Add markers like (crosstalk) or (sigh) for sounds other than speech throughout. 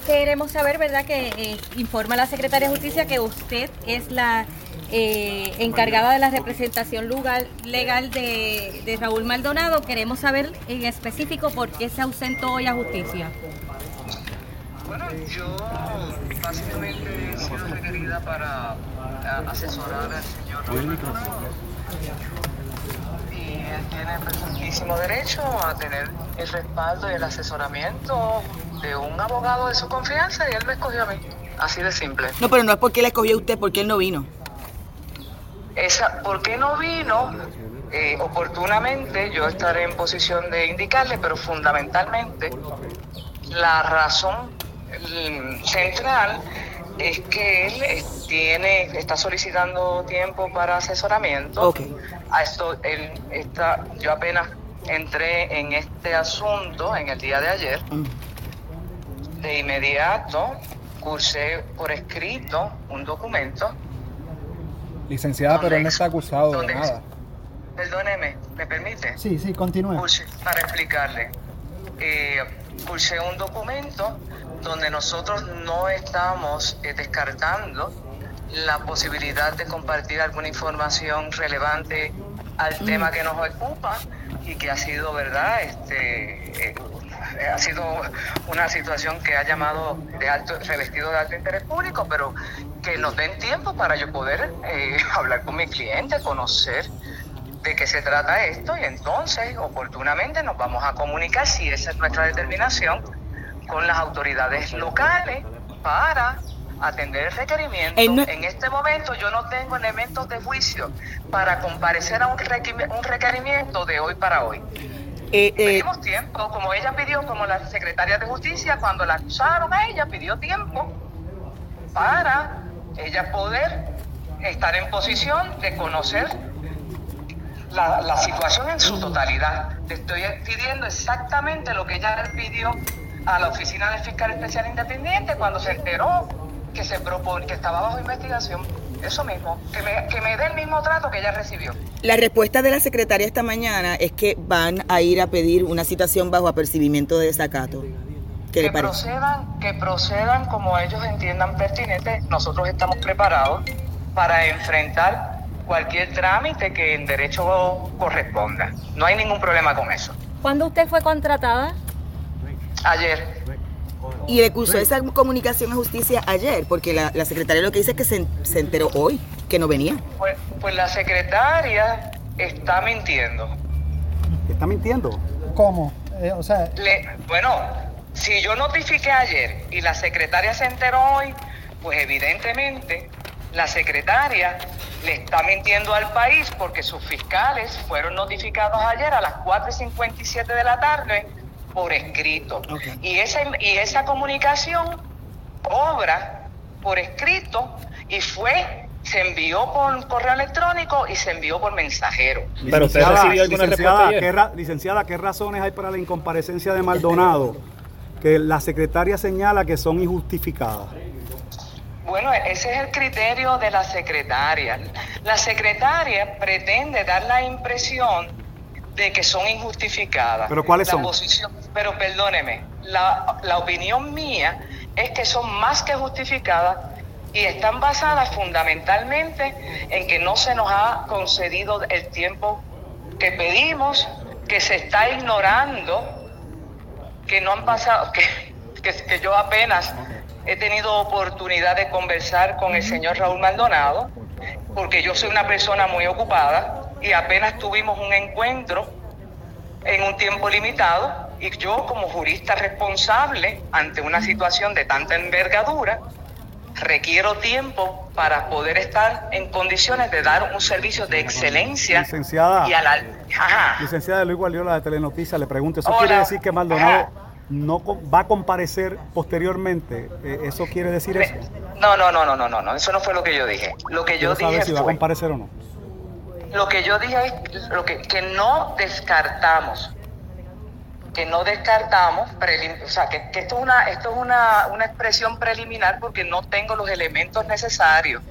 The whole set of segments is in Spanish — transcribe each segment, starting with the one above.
queremos saber, ¿verdad?, que eh, informa la Secretaria de Justicia que usted es la eh, encargada de la representación legal, de, de, Raúl Maldonado. Queremos saber en específico por qué se ausentó hoy a justicia. Bueno, yo básicamente he sido requerida para asesorar al señor Raúl Maldonado tiene perfectísimo derecho a tener el respaldo y el asesoramiento de un abogado de su confianza y él me escogió a mí. Así de simple. No, pero no es porque él escogió a usted, porque él no vino. Esa, ¿Por qué no vino? Eh, oportunamente yo estaré en posición de indicarle, pero fundamentalmente la razón mm, central es que él tiene, está solicitando tiempo para asesoramiento. A esto, él está, yo apenas entré en este asunto en el día de ayer. Mm. De inmediato cursé por escrito un documento Licenciada, pero no está acusado de nada. Perdóneme, ¿me permite? Sí, sí, continúe. para explicarle. Eh, cursé un documento donde nosotros no estamos eh, descartando la posibilidad de compartir alguna información relevante al mm. tema que nos ocupa y que ha sido, ¿verdad? Este, eh, ha sido una situación que ha llamado de alto, revestido de alto interés público, pero que nos den tiempo para yo poder eh, (laughs) hablar con mi cliente, conocer de qué se trata esto y entonces oportunamente nos vamos a comunicar si esa es nuestra determinación con las autoridades locales para atender el requerimiento. En este momento yo no tengo elementos de juicio para comparecer a un requerimiento de hoy para hoy. Eh, eh, Pedimos tiempo, como ella pidió, como la secretaria de justicia, cuando la acusaron a ella, pidió tiempo para ella poder estar en posición de conocer la, la situación en su totalidad. Le estoy pidiendo exactamente lo que ella pidió a la Oficina del Fiscal Especial Independiente cuando se enteró que, se propone, que estaba bajo investigación eso mismo, que me, que me dé el mismo trato que ella recibió. La respuesta de la secretaria esta mañana es que van a ir a pedir una citación bajo apercibimiento de desacato. ¿Qué que procedan, que procedan como ellos entiendan pertinente. Nosotros estamos preparados para enfrentar cualquier trámite que en derecho corresponda. No hay ningún problema con eso. ¿Cuándo usted fue contratada? Ayer. Y le cursó esa comunicación a justicia ayer, porque la, secretaria lo que dice es que se, enteró hoy, que no venía. Pues, pues la secretaria está mintiendo. ¿Está mintiendo? ¿Cómo? Eh, o sea... bueno, si yo notifiqué ayer y la secretaria se enteró hoy, pues evidentemente la secretaria le está mintiendo al país porque sus fiscales fueron notificados ayer a las 4.57 de la tarde por escrito. Y, esa, y esa comunicación obra por escrito y fue se envió por correo electrónico y se envió por mensajero. Pero usted recibió alguna licenciada, respuesta ¿qué licenciada, ¿qué razones hay para la incomparecencia de Maldonado? que la secretaria señala que son injustificadas. Bueno, ese es el criterio de la secretaria. La secretaria pretende dar la impresión de que son injustificadas. ¿Pero cuáles son? pero perdóneme, la, la opinión mía es que son más que justificadas y están basadas fundamentalmente en que no se nos ha concedido el tiempo que pedimos, que se está ignorando, que no han pasado, que, que, yo apenas he tenido oportunidad de conversar con el señor Raúl Maldonado, porque yo soy una persona muy ocupada y apenas tuvimos un encuentro en un tiempo limitado y yo como jurista responsable ante una situación de tanta envergadura requiero tiempo para poder estar en condiciones de dar un servicio de excelencia licenciada, y a la licenciada Luis Guardiola de Telenoticias le pregunto eso quiere decir que Maldonado no va a comparecer posteriormente eh, eso quiere decir eso no no no no no no eso no fue lo que yo dije. Lo que yo dije si va a comparecer o no. Lo que yo dije es lo que, que no descartamos, que no descartamos, o sea, que, esto es, una, esto es una, una expresión preliminar porque no tengo los elementos necesarios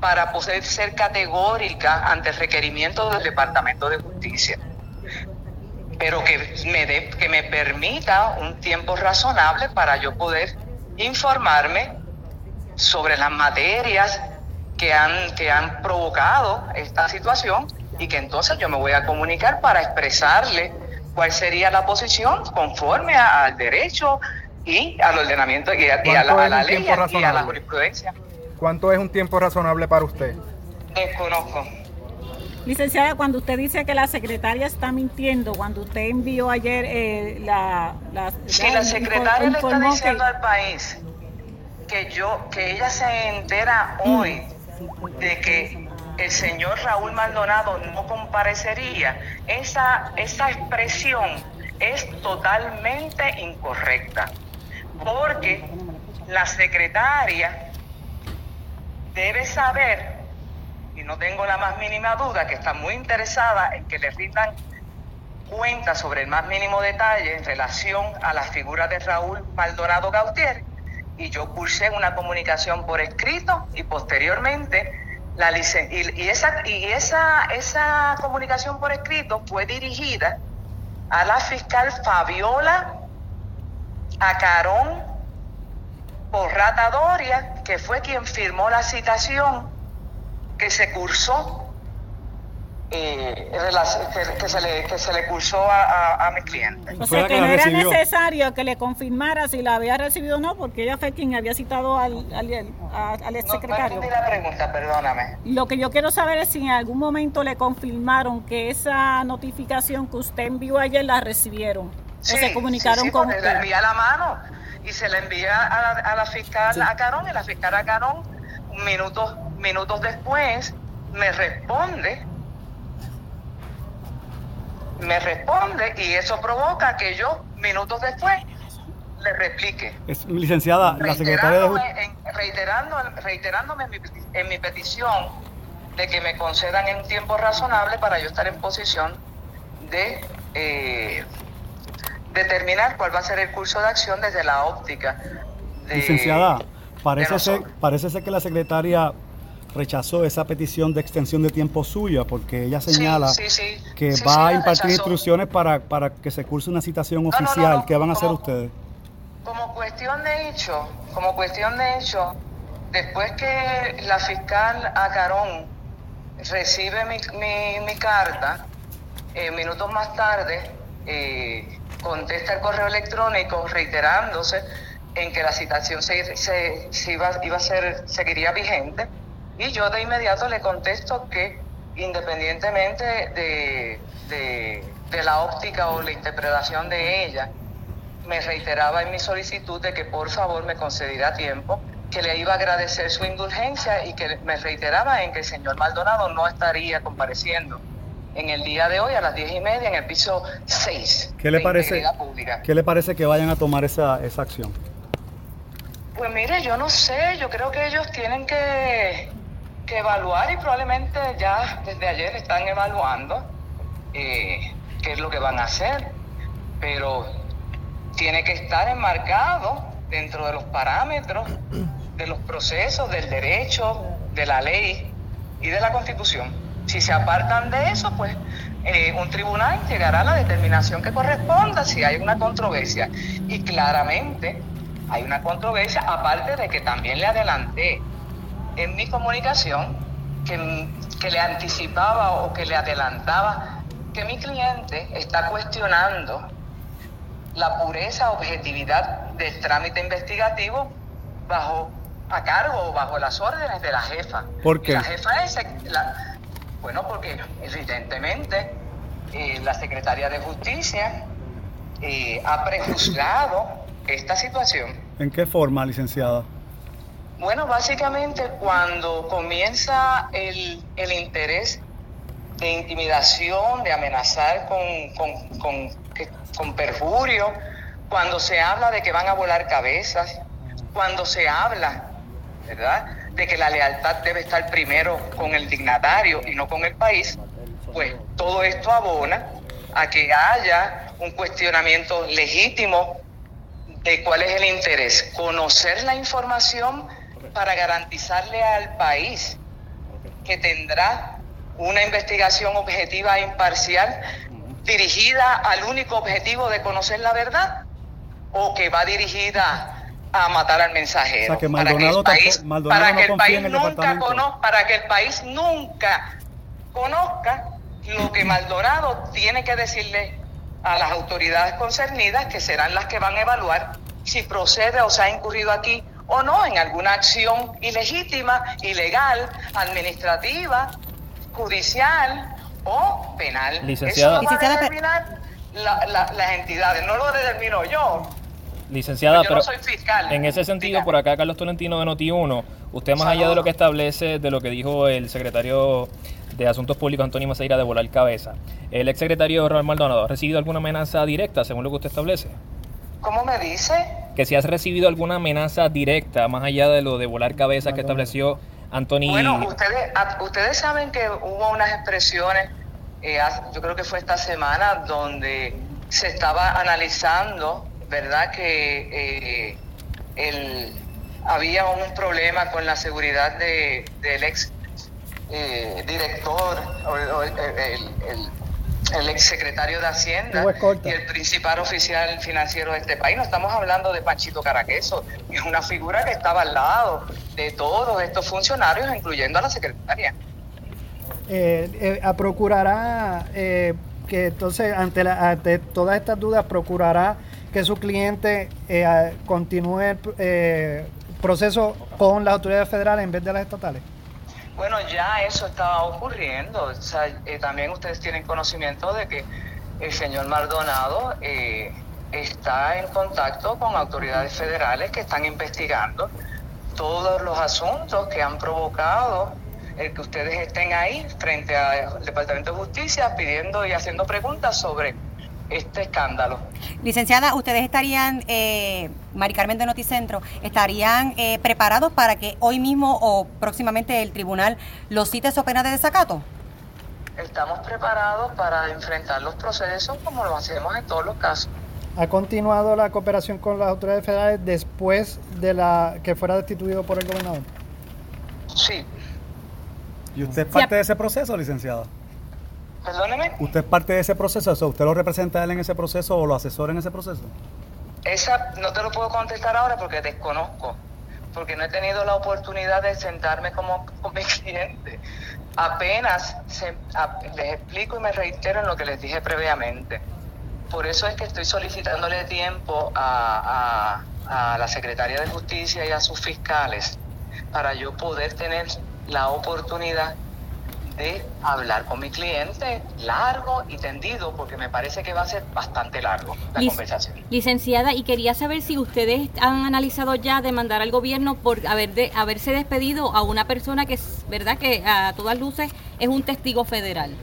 para poder ser categórica ante el requerimiento del Departamento de Justicia. Pero que me, que me permita un tiempo razonable para yo poder informarme sobre las materias que han, que han provocado esta situación y que entonces yo me voy a comunicar para expresarle cuál sería la posición conforme al derecho y al ordenamiento y a, la, ley y a la jurisprudencia. ¿Cuánto es un tiempo razonable para usted? Desconozco. Licenciada, cuando usted dice que la secretaria está mintiendo, cuando usted envió ayer eh, la, la... Si la secretaria le está diciendo al país que yo, que ella se entera hoy de que el señor Raúl Maldonado no comparecería, esa, esa expresión es totalmente incorrecta, porque la secretaria debe saber, no tengo la más mínima duda, que está muy interesada en que le rindan cuenta sobre el más mínimo detalle en relación a la figura de Raúl Maldonado Gautier, y yo cursé una comunicación por escrito y posteriormente la y, y, esa, y esa, esa comunicación por escrito fue dirigida a la fiscal Fabiola Acarón Porrata Doria, que fue quien firmó la citación que se cursó eh, que, se le, que se le cursó a, a, mi cliente. O sea que no era necesario que le confirmara si la había recibido o no, porque ella fue quien había citado al, al, al, ex secretario. No, la pregunta, perdóname. Lo que yo quiero saber es si en algún momento le confirmaron que esa notificación que usted envió ayer la recibieron. o se comunicaron con usted. La envía a la mano y se la envía a la, a la fiscal Acarón y la fiscal Acarón minutos, minutos después me responde me responde y eso provoca que yo, minutos después, le replique. Es, licenciada, la secretaria de reiterando, Reiterándome en mi, petición de que me concedan en tiempo razonable para yo estar en posición de eh, determinar cuál va a ser el curso de acción desde la óptica. licenciada, parece ser, parece ser que la secretaria rechazó esa petición de extensión de tiempo suya porque ella señala que va a impartir instrucciones para, para que se curse una citación oficial. ¿Qué van a hacer ustedes? Como cuestión de hecho, como cuestión de hecho, después que la fiscal Acarón recibe mi, mi, carta, eh, minutos más tarde eh, contesta el correo electrónico reiterándose en que la citación se, se, iba, iba a ser, seguiría vigente y yo de inmediato le contesto que independientemente de, de, la óptica o la interpretación de ella, me reiteraba en mi solicitud de que por favor me concediera tiempo, que le iba a agradecer su indulgencia y que me reiteraba en que el señor Maldonado no estaría compareciendo en el día de hoy a las diez y media en el piso 6 ¿Qué le parece, ¿Qué le parece que vayan a tomar esa, esa acción? Pues mire, yo no sé, yo creo que ellos tienen que que evaluar y probablemente ya desde ayer están evaluando eh, qué es lo que van a hacer, pero tiene que estar enmarcado dentro de los parámetros de los procesos del derecho, de la ley y de la constitución. Si se apartan de eso, pues eh, un tribunal llegará a la determinación que corresponda si hay una controversia. Y claramente hay una controversia, aparte de que también le adelanté en mi comunicación que, que le anticipaba o que le adelantaba que mi cliente está cuestionando la pureza, objetividad del trámite investigativo bajo a cargo o bajo las órdenes de la jefa. ¿Por qué? La jefa es la, bueno, porque evidentemente eh, la secretaria de Justicia eh, ha prejuzgado esta situación. ¿En qué forma, licenciada? Bueno, básicamente cuando comienza el, interés de intimidación, de amenazar con, con, perjurio, cuando se habla de que van a volar cabezas, cuando se habla, ¿verdad?, de que la lealtad debe estar primero con el dignatario y no con el país, pues todo esto abona a que haya un cuestionamiento legítimo de cuál es el interés, conocer la información para garantizarle al país que tendrá una investigación objetiva e imparcial dirigida al único objetivo de conocer la verdad o que va dirigida a matar al mensajero. para que el país, para que el país nunca conozca, para que el país nunca conozca lo que Maldonado tiene que decirle a las autoridades concernidas, que serán las que van a evaluar si procede o se ha incurrido aquí o no en alguna acción ilegítima, ilegal, administrativa, judicial o penal. Licenciada. Eso lo van a determinar las entidades, no lo determino yo. Licenciada, pero en ese sentido, por acá Carlos Tolentino de Noti1, usted más allá de lo que establece, de lo que dijo el secretario de Asuntos Públicos, Antonio Maceira, de volar cabeza, ¿el exsecretario Raúl Maldonado ha recibido alguna amenaza directa, según lo que usted establece? ¿Cómo me dice? Que si has recibido alguna amenaza directa, más allá de lo de volar cabeza que estableció Antonio... Bueno, ustedes, ustedes saben que hubo unas expresiones, eh, yo creo que fue esta semana, donde se estaba analizando ¿verdad? Que eh, el, había un problema con la seguridad de, del ex eh, director, o, el, el, ex secretario de Hacienda y el principal oficial financiero de este país. No estamos hablando de Panchito Caraqueso, es una figura que estaba al lado de todos estos funcionarios, incluyendo a la secretaria. Eh, procurará que entonces ante, ante todas estas dudas procurará que su cliente eh, continúe el eh, proceso con las autoridades federales en vez de las estatales? Bueno, ya eso está ocurriendo. Eh, también ustedes tienen conocimiento de que el señor Maldonado está en contacto con autoridades federales que están investigando todos los asuntos que han provocado el que ustedes estén ahí frente al Departamento de Justicia pidiendo y haciendo preguntas sobre este escándalo. Licenciada, ¿ustedes estarían, eh, Mari Carmen de Noticentro, estarían eh, preparados para que hoy mismo o próximamente el tribunal los cite su pena de desacato? Estamos preparados para enfrentar los procesos como lo hacemos en todos los casos. ¿Ha continuado la cooperación con las autoridades federales después de la que fuera destituido por el gobernador? Sí. ¿Y usted es parte de ese proceso, licenciada? Perdóneme. ¿Usted es parte de ese proceso? ¿Usted lo representa a él en ese proceso o lo asesora en ese proceso? Esa no te lo puedo contestar ahora porque desconozco, porque no he tenido la oportunidad de sentarme como con mi cliente. Apenas les explico y me reitero en lo que les dije previamente. Por eso es que estoy solicitándole tiempo a, a, a la Secretaría de Justicia y a sus fiscales para yo poder tener la oportunidad de hablar con mi cliente largo y tendido, porque me parece que va a ser bastante largo la conversación. Licenciada, y quería saber si ustedes han analizado ya demandar al gobierno por haber de, haberse despedido a una persona que es verdad que a todas luces es un testigo federal.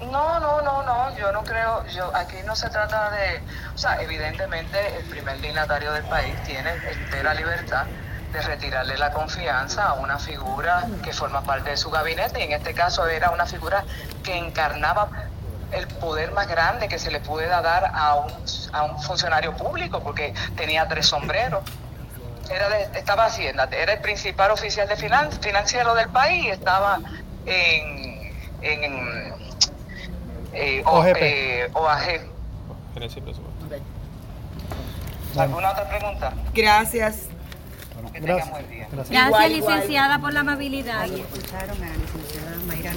No, no, no, no, yo no creo, yo aquí no se trata de, o sea, evidentemente el primer dignatario del país tiene entera libertad de retirarle la confianza a una figura que forma parte de su gabinete y en este caso era una figura que encarnaba el poder más grande que se le pueda dar a un, a un funcionario público porque tenía tres sombreros. Era de, estaba haciendo, era el principal oficial de finan, financiero del país y estaba en, en, eh, eh, OAG. ¿Alguna otra pregunta? Gracias. Gracias. Gracias, licenciada, por la amabilidad. escucharon a la licenciada Mayra